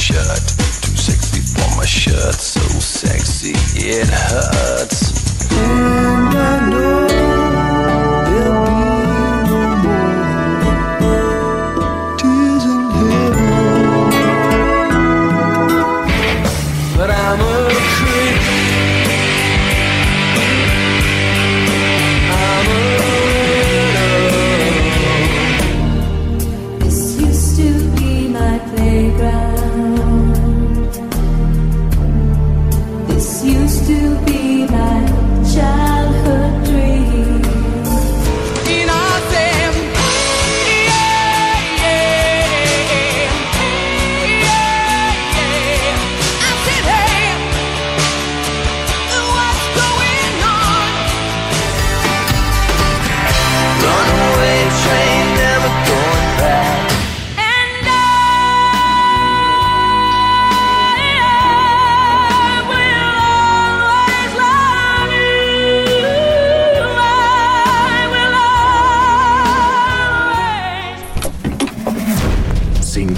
Shirt. Too sexy for my shirt. So sexy it hurts.